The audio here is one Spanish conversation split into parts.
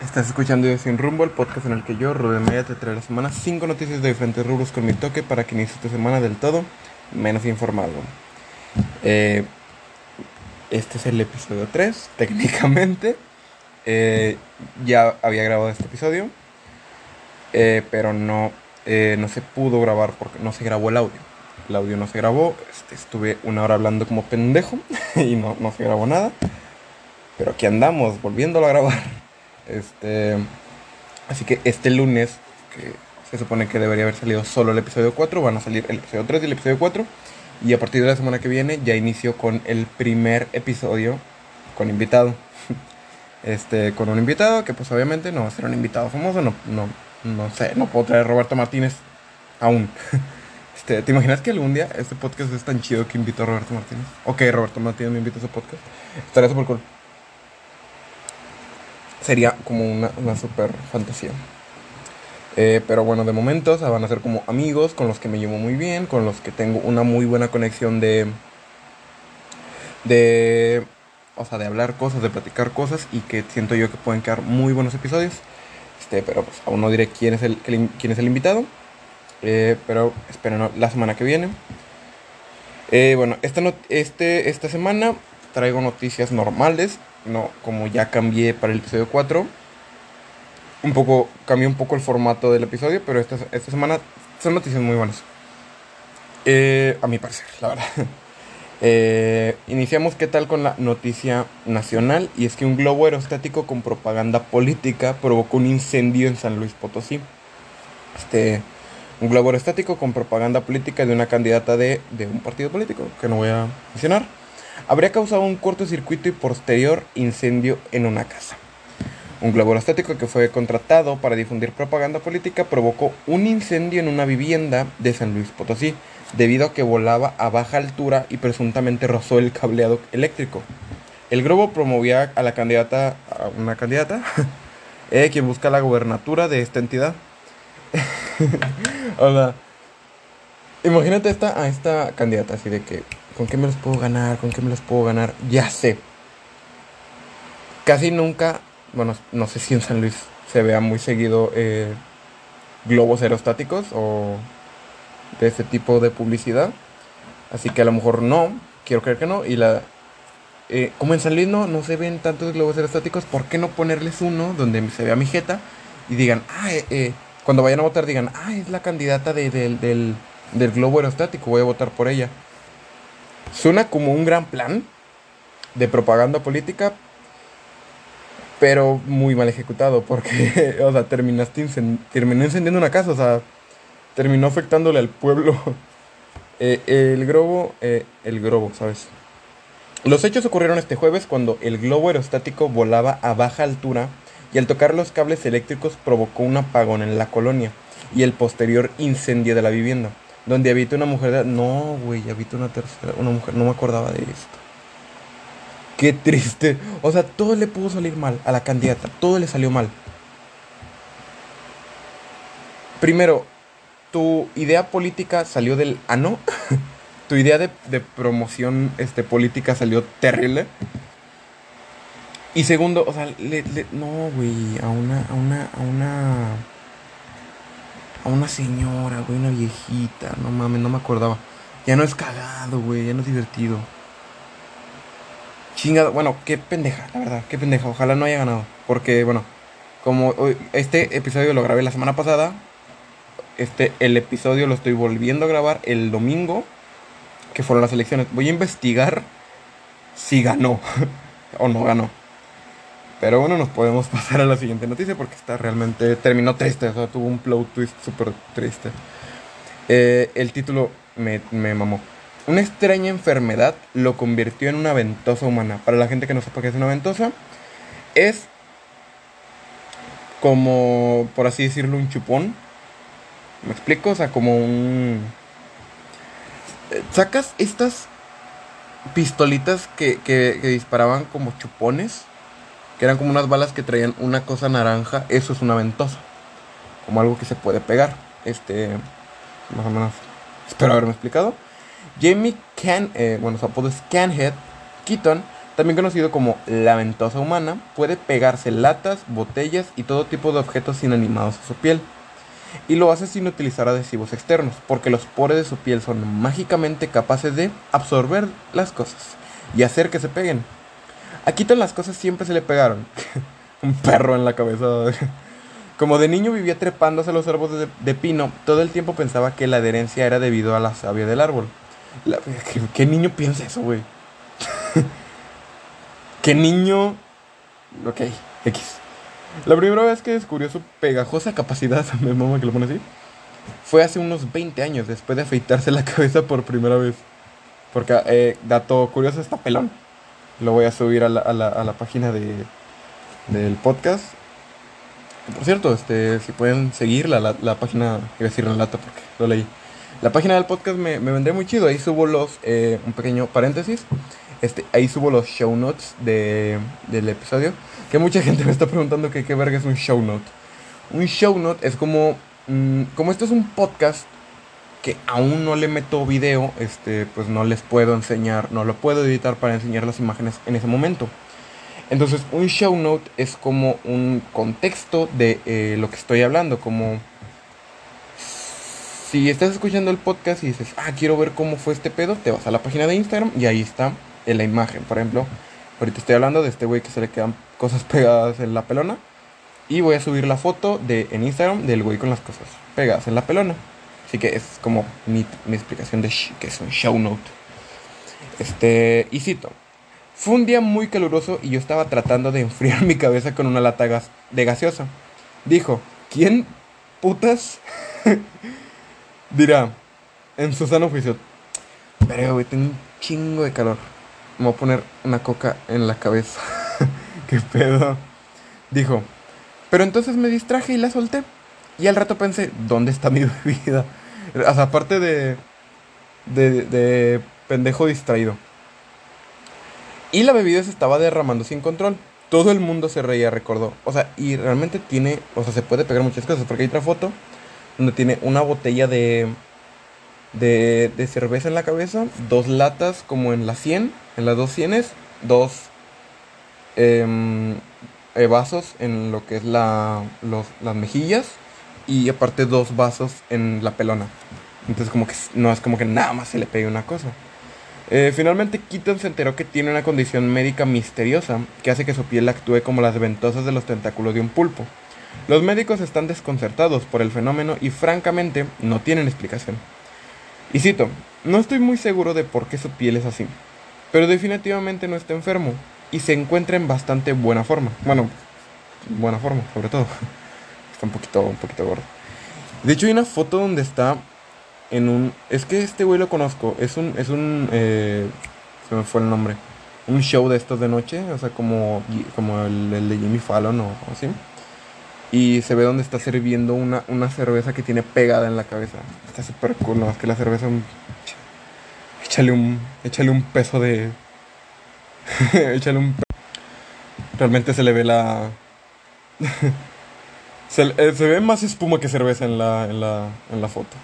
Estás escuchando Yo Sin Rumbo, el podcast en el que yo, Rubén Media, te trae la semana 5 noticias de diferentes rubros con mi toque para que inicies tu semana del todo menos informado. Eh, este es el episodio 3, técnicamente. Eh, ya había grabado este episodio, eh, pero no, no se pudo grabar porque no se grabó el audio. El audio no se grabó, este, estuve una hora hablando como pendejo y no, no se grabó nada. Pero aquí andamos, volviéndolo a grabar. Este, así que este lunes, que se supone que debería haber salido solo el episodio 4, van a salir el episodio 3 y el episodio 4. Y a partir de la semana que viene ya inicio con el primer episodio con invitado. Este, con un invitado que pues obviamente no va a ser un invitado famoso, no, no, no sé, no puedo traer a Roberto Martínez aún. Este, ¿Te imaginas que algún día este podcast es tan chido que invito a Roberto Martínez? Ok, Roberto Martínez me invita a ese podcast. Estaría súper cool sería como una, una super fantasía. Eh, pero bueno, de momento van a ser como amigos con los que me llevo muy bien, con los que tengo una muy buena conexión de. de. o sea, de hablar cosas, de platicar cosas y que siento yo que pueden quedar muy buenos episodios. Este, pero pues aún no diré quién es el, quién es el invitado. Eh, pero esperen la semana que viene. Eh, bueno, esta, este, esta semana traigo noticias normales no, como ya cambié para el episodio 4, un poco, cambié un poco el formato del episodio, pero esta, esta semana son noticias muy buenas. Eh, a mi parecer, la verdad. Eh, iniciamos qué tal con la noticia nacional y es que un globo aerostático con propaganda política provocó un incendio en San Luis Potosí. Este, un globo aerostático con propaganda política de una candidata de, de un partido político que no voy a mencionar habría causado un cortocircuito y posterior incendio en una casa. Un globo aerostático que fue contratado para difundir propaganda política provocó un incendio en una vivienda de San Luis Potosí, debido a que volaba a baja altura y presuntamente rozó el cableado eléctrico. El globo promovía a la candidata, a una candidata, eh, quien busca la gobernatura de esta entidad. Hola. Imagínate esta, a esta candidata, así de que ¿Con qué me los puedo ganar? ¿Con qué me los puedo ganar? Ya sé. Casi nunca, bueno, no sé si en San Luis se vea muy seguido eh, globos aerostáticos o de ese tipo de publicidad. Así que a lo mejor no, quiero creer que no. Y la. Eh, como en San Luis no, se ven tantos globos aerostáticos, ¿por qué no ponerles uno donde se vea mi jeta y digan, ah, eh, cuando vayan a votar digan, ah, es la candidata del, del globo aerostático, voy a votar por ella? Suena como un gran plan de propaganda política, pero muy mal ejecutado, porque, o sea, terminaste terminó encendiendo una casa, o sea, terminó afectándole al pueblo. Eh, el globo, eh, el globo, ¿sabes? Los hechos ocurrieron este jueves cuando el globo aerostático volaba a baja altura y al tocar los cables eléctricos provocó un apagón en la colonia y el posterior incendio de la vivienda donde habita una mujer de... No, güey, habita una tercera, una mujer, no me acordaba de esto. Qué triste. O sea, todo le pudo salir mal a la candidata, todo le salió mal. Primero, tu idea política salió del ano. tu idea de, promoción este, política salió terrible. Y segundo, o sea, le, no, güey, a una, a una, a una a una señora, güey, una viejita. No mames, no me acordaba. Ya no es cagado, güey, ya no es divertido. Chingado, bueno, qué pendeja, la verdad, qué pendeja. Ojalá no haya ganado. Porque, bueno, como este episodio lo grabé la semana pasada, este, el episodio lo estoy volviendo a grabar el domingo, que fueron las elecciones. Voy a investigar si ganó o no ganó. Pero bueno, nos podemos pasar a la siguiente noticia porque está realmente terminó triste, o sea, tuvo un plot twist súper triste. Eh, el título me, me, mamó. Una extraña enfermedad lo convirtió en una ventosa humana. Para la gente que no sepa qué es una ventosa, es como, por así decirlo, un chupón. ¿Me explico? O sea, como un... Eh, sacas estas pistolitas que, que disparaban como chupones que eran como unas balas que traían una cosa naranja, eso es una ventosa, como algo que se puede pegar. Este, más o menos, espero haberme explicado. Jamie Can, eh, bueno, su apodo es Canhead Keaton, también conocido como la ventosa humana, puede pegarse latas, botellas y todo tipo de objetos inanimados a su piel. Y lo hace sin utilizar adhesivos externos, porque los poros de su piel son mágicamente capaces de absorber las cosas y hacer que se peguen. A Quito las cosas siempre se le pegaron. Un perro en la cabeza. Como de niño vivía trepándose a los árboles de, pino, todo el tiempo pensaba que la adherencia era debido a la savia del árbol. ¿qué, niño piensa eso, güey? ¿Qué niño? Ok, X. La primera vez que descubrió su pegajosa capacidad, me mama que lo pone así, fue hace unos 20 años, después de afeitarse la cabeza por primera vez. Porque, eh, dato curioso, está pelón. Lo voy a subir a la, a la, a la página de, del podcast. Por cierto, este, si pueden seguir la, la, página, iba decir la lata porque lo leí. La página del podcast me, me vendría muy chido. Ahí subo los, eh, un pequeño paréntesis. Este, ahí subo los show notes de, del episodio. Que mucha gente me está preguntando que qué verga es un show note. Un show note es como, mm, como esto es un podcast que aún no le meto video, este, pues no les puedo enseñar, no lo puedo editar para enseñar las imágenes en ese momento. Entonces, un show note es como un contexto de eh, lo que estoy hablando, como si estás escuchando el podcast y dices, ah, quiero ver cómo fue este pedo, te vas a la página de Instagram y ahí está en la imagen. Por ejemplo, ahorita estoy hablando de este güey que se le quedan cosas pegadas en la pelona. Y voy a subir la foto de, en Instagram del güey con las cosas pegadas en la pelona. Así que es como mi, explicación de que es un show note. Este, y cito. Fue un día muy caluroso y yo estaba tratando de enfriar mi cabeza con una lata de gaseosa. Dijo, ¿quién putas dirá en su sano juicio? Pero, güey, tengo un chingo de calor. Me voy a poner una coca en la cabeza. ¿Qué pedo? Dijo, pero entonces me distraje y la solté. Y al rato pensé, ¿dónde está mi bebida? O aparte de, de, de pendejo distraído. Y la bebida se estaba derramando sin control. Todo el mundo se reía, recordó. O sea, y realmente tiene, o sea, se puede pegar muchas cosas. Porque hay otra foto donde tiene una botella de, de, de cerveza en la cabeza, dos latas como en la 100, en las dos cienes, dos em, eh, vasos en lo que es la, los, las mejillas y aparte dos vasos en la pelona. Entonces como que no es como que nada más se le pegue una cosa. Eh, finalmente Keaton se enteró que tiene una condición médica misteriosa que hace que su piel actúe como las ventosas de los tentáculos de un pulpo. Los médicos están desconcertados por el fenómeno y francamente no tienen explicación. Y cito, no estoy muy seguro de por qué su piel es así, pero definitivamente no está enfermo y se encuentra en bastante buena forma. Bueno, buena forma, sobre todo. Está un poquito, un poquito gordo. De hecho, hay una foto donde está en un. Es que este güey lo conozco. Es un. Es un. Eh, se me fue el nombre. Un show de estos de noche. O sea, como, como el, de Jimmy Fallon o, así. Y se ve donde está sirviendo una, una cerveza que tiene pegada en la cabeza. Está súper cool, ¿no? Es que la cerveza. Échale un. Échale un peso de. échale un. Realmente se le ve la. Eh, se, ve más espuma que cerveza en la, en la, en la foto.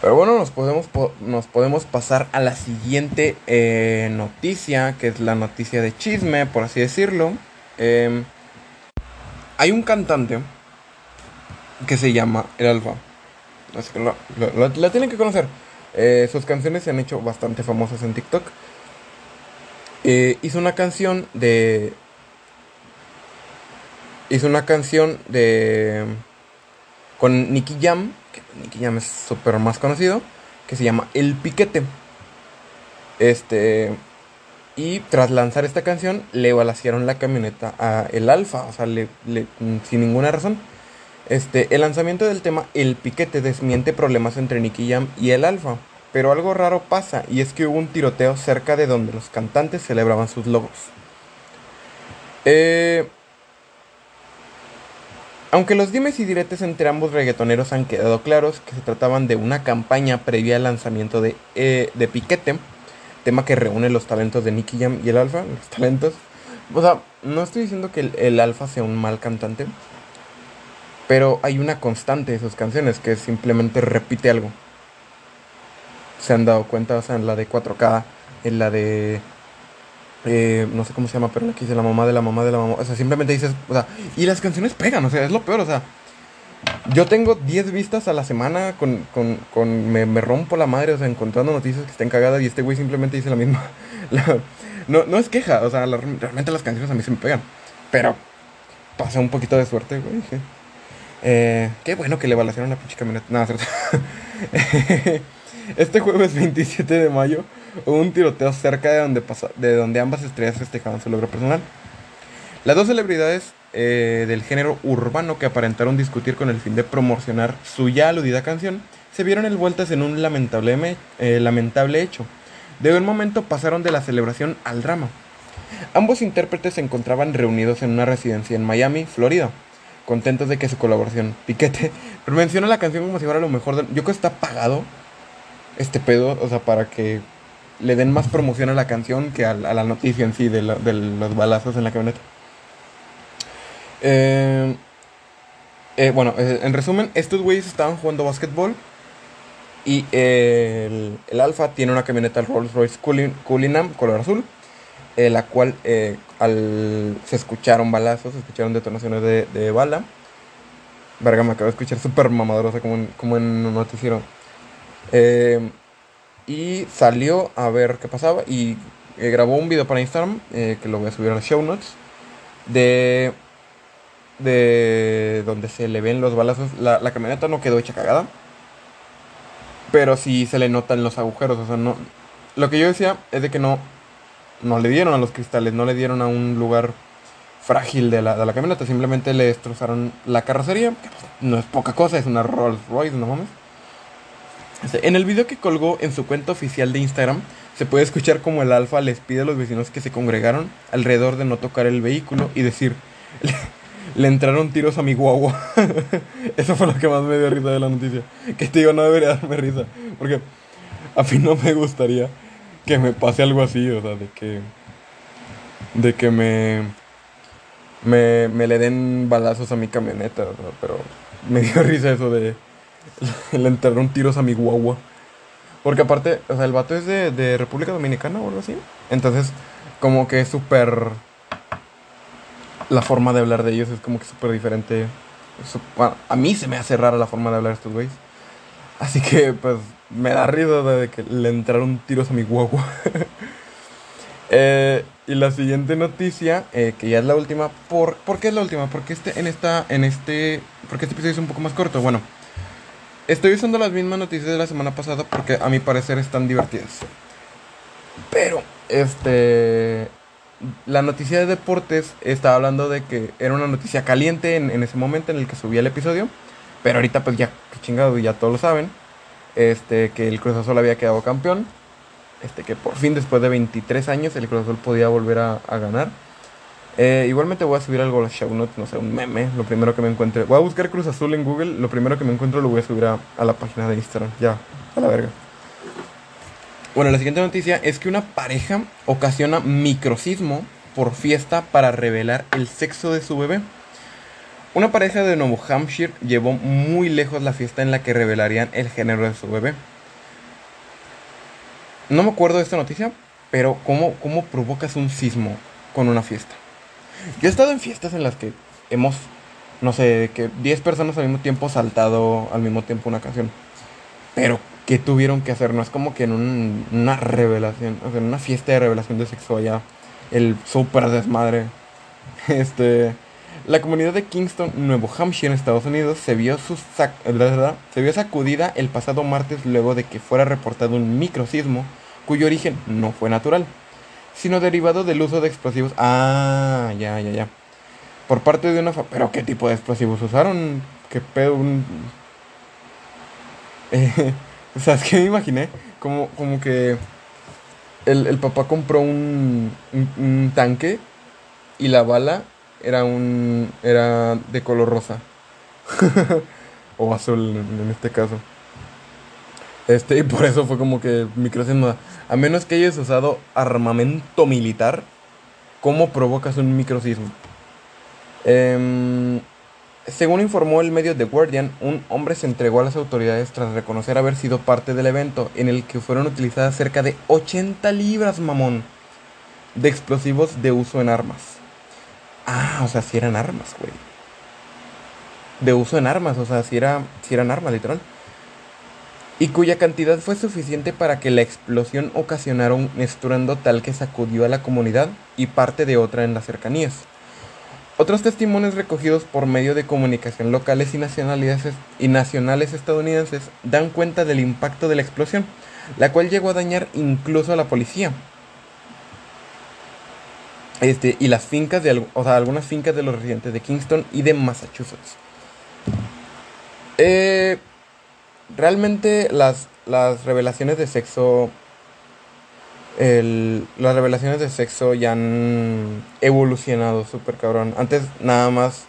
Pero bueno, nos podemos, nos podemos pasar a la siguiente eh, noticia, que es la noticia de chisme, por así decirlo. Em, hay un cantante que se llama El Alfa. Así que la, tienen que conocer. Eh, sus canciones se han hecho bastante famosas en TikTok. hizo una canción de hizo una canción de con Nicky Jam, que Nicky Jam es súper más conocido, que se llama El Piquete. Este y tras lanzar esta canción le balasearon la camioneta a el Alfa, o sea, le, sin ninguna razón. Este, el lanzamiento del tema El Piquete desmiente problemas entre Nicky Jam y el Alfa, pero algo raro pasa y es que hubo un tiroteo cerca de donde los cantantes celebraban sus logos. Eh, aunque los dimes y diretes entre ambos reggaetoneros han quedado claros que se trataban de una campaña previa al lanzamiento de, eh, de Piquete, tema que reúne los talentos de Nicky Jam y el Alfa, los talentos. O sea, no estoy diciendo que el, el Alfa sea un mal cantante, pero hay una constante de sus canciones que simplemente repite algo. Se han dado cuenta, o sea, en la de 4K, en la de Eh, no sé cómo se llama, pero la que dice la mamá de la mamá de la mamá. O sea, simplemente dices, o sea, y las canciones pegan, o sea, es lo peor, o sea. Yo tengo 10 vistas a la semana con, con, con me, me, rompo la madre, o sea, encontrando noticias que estén cagadas y este güey simplemente dice la misma. no, no es queja, o sea, realmente las canciones a mí se me pegan. Pero pasa un poquito de suerte, güey. Eh, qué bueno que le evaluaron la pinche camioneta. Nada, cierto. este jueves 27 de mayo hubo un tiroteo cerca de donde, pasa, de donde ambas estrellas festejaban su logro personal. Las dos celebridades eh, del género urbano que aparentaron discutir con el fin de promocionar su ya aludida canción se vieron envueltas en un lamentable, eh, lamentable hecho. De un momento pasaron de la celebración al drama. Ambos intérpretes se encontraban reunidos en una residencia en Miami, Florida, contentos de que su colaboración, Piquete, menciona la canción como si fuera lo mejor. De... Yo creo que está pagado este pedo, o sea, para que le den más promoción a la canción que a, la noticia en sí de, los balazos en la camioneta. Eh, eh, bueno, eh, en resumen, estos güeyes estaban jugando básquetbol y el, el Alfa tiene una camioneta Rolls Royce Cullinan color azul la cual al, se escucharon balazos, se escucharon detonaciones de, de bala. Verga, me acabo de escuchar súper mamadorosa como en, como en un noticiero. Eh, y salió a ver qué pasaba y grabó un video para Instagram, que lo voy a subir a las show notes, de, de donde se le ven los balazos. La, la camioneta no quedó hecha cagada, pero sí se le notan los agujeros. O sea, no, lo que yo decía es de que no, no le dieron a los cristales, no le dieron a un lugar frágil de la, de la camioneta, simplemente le destrozaron la carrocería, que pues, no es poca cosa, es una Rolls Royce, no mames. En el video que colgó en su cuenta oficial de Instagram, se puede escuchar como el alfa les pide a los vecinos que se congregaron alrededor de no tocar el vehículo y decir, le, entraron tiros a mi guagua. Eso fue lo que más me dio risa de la noticia. Que te digo, no debería darme risa, porque a mí no me gustaría que me pase algo así, o sea, de que. De que me. Me, me le den balazos a mi camioneta, pero me dio risa eso de. Le enterraron tiros a mi guagua. Porque aparte, o sea, el vato es de, República Dominicana o algo así. Entonces, como que es súper. La forma de hablar de ellos es como que súper diferente. a mí se me hace rara la forma de hablar de estos güeyes. Así que, pues, me da risa de que le entraron tiros a mi guagua. Eh, y la siguiente noticia, eh, que ya es la última, ¿por, ¿por qué es la última? Porque este, en esta, en este, porque este episodio es un poco más corto. Bueno, estoy usando las mismas noticias de la semana pasada porque a mi parecer están divertidas. Pero, este, la noticia de deportes estaba hablando de que era una noticia caliente en, ese momento en el que subía el episodio. Pero ahorita pues ya, qué chingado, ya todos lo saben este, que el Cruz Azul había quedado campeón, este, que por fin después de 23 años el Cruz Azul podía volver a, ganar. Eh, igualmente voy a subir algo a los show notes, no sé, un meme, lo primero que me encuentre. Voy a buscar Cruz Azul en Google, lo primero que me encuentro lo voy a subir a, la página de Instagram, ya, a la verga. Bueno, la siguiente noticia es que una pareja ocasiona microcismo por fiesta para revelar el sexo de su bebé. Una pareja de Nuevo Hampshire llevó muy lejos la fiesta en la que revelarían el género de su bebé. No me acuerdo de esta noticia, pero ¿cómo, cómo provocas un sismo con una fiesta? Yo he estado en fiestas en las que hemos, no sé, que 10 personas al mismo tiempo saltado al mismo tiempo una canción. Pero, ¿qué tuvieron que hacer? No es como que en una revelación, o sea, en una fiesta de revelación de sexo allá, el súper desmadre. Este la comunidad de Kingston, Nuevo Hampshire, en Estados Unidos, se vio, se vio sacudida el pasado martes luego de que fuera reportado un microsismo cuyo origen no fue natural, sino derivado del uso de explosivos. Ah, ya, ya, ya. Por parte de una... ¿Pero qué tipo de explosivos usaron? ¿Qué pedo? Un... Eh, o sea, es que me imaginé como, como que el, papá compró un, un tanque y la bala era un era de color rosa o azul en, este caso este y por eso fue como que microsismo a menos que hayas usado armamento militar cómo provocas un microsismo em, según informó el medio The Guardian, un hombre se entregó a las autoridades tras reconocer haber sido parte del evento en el que fueron utilizadas cerca de 80 libras, mamón. de explosivos de uso en armas. Ah, o sea, si eran armas, güey. De uso en armas, o sea, si, era, eran armas, literal. Y cuya cantidad fue suficiente para que la explosión ocasionara un estruendo tal que sacudió a la comunidad y parte de otra en las cercanías. Otros testimonios recogidos por medio de comunicación locales y nacionales, y nacionales estadounidenses dan cuenta del impacto de la explosión, la cual llegó a dañar incluso a la policía. Este, y las fincas de algunas fincas de los residentes de Kingston y de Massachusetts. Eh, realmente las, las revelaciones de sexo el, las revelaciones de sexo ya han evolucionado súper cabrón. Antes nada más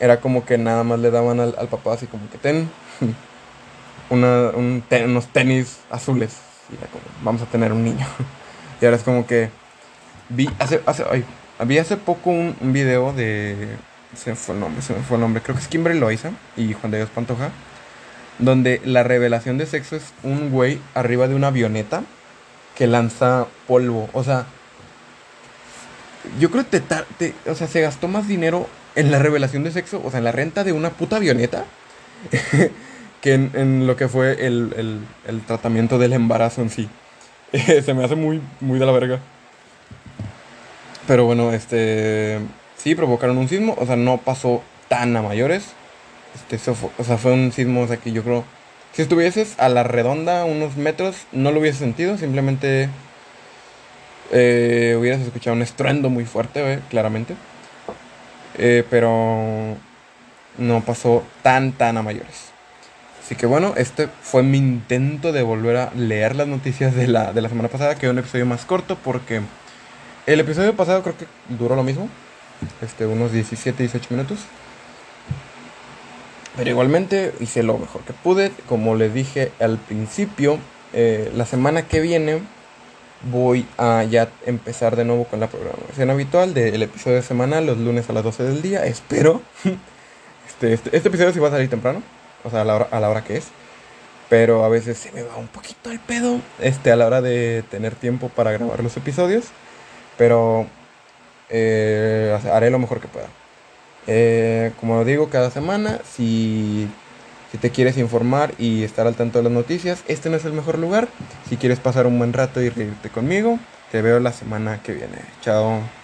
era como que nada más le daban al, papá así como que ten una, unos tenis azules. Y era como, vamos a tener un niño. y ahora es como que vi hace, hace, ay, vi hace poco un, un, video de... Se me fue el nombre, se me fue el nombre. Creo que es Kimberly Loaiza y Juan de Dios Pantoja. Donde la revelación de sexo es un güey arriba de una avioneta que lanza polvo. O sea, yo creo que te, o sea, se gastó más dinero en la revelación de sexo, o sea, en la renta de una puta avioneta, que en, lo que fue el, el, tratamiento del embarazo en sí. se me hace muy, muy de la verga. Pero bueno, este. Sí, provocaron un sismo, o sea, no pasó tan a mayores. Este, o sea, fue un sismo, o sea, que yo creo si estuvieses a la redonda unos metros, no lo hubiese sentido, simplemente eh, hubieras escuchado un estruendo muy fuerte, claramente. Eh, pero no pasó tan, tan a mayores. Así que bueno, este fue mi intento de volver a leer las noticias de la, de la semana pasada, que un episodio más corto porque el episodio pasado creo que duró lo mismo, este, unos 17, 18 minutos. Pero igualmente hice lo mejor que pude. Como les dije al principio, eh, la semana que viene voy a ya empezar de nuevo con la programación habitual del episodio semanal los lunes a las 12 del día. Espero. Este, este, este, episodio sí va a salir temprano. O sea, a la, hora, a la hora que es. Pero a veces se me va un poquito el pedo. Este, a la hora de tener tiempo para grabar los episodios. Pero eh, haré lo mejor que pueda. Eh, como digo cada semana, si, si te quieres informar y estar al tanto de las noticias, este no es el mejor lugar. Si quieres pasar un buen rato y reírte conmigo, te veo la semana que viene. Chao.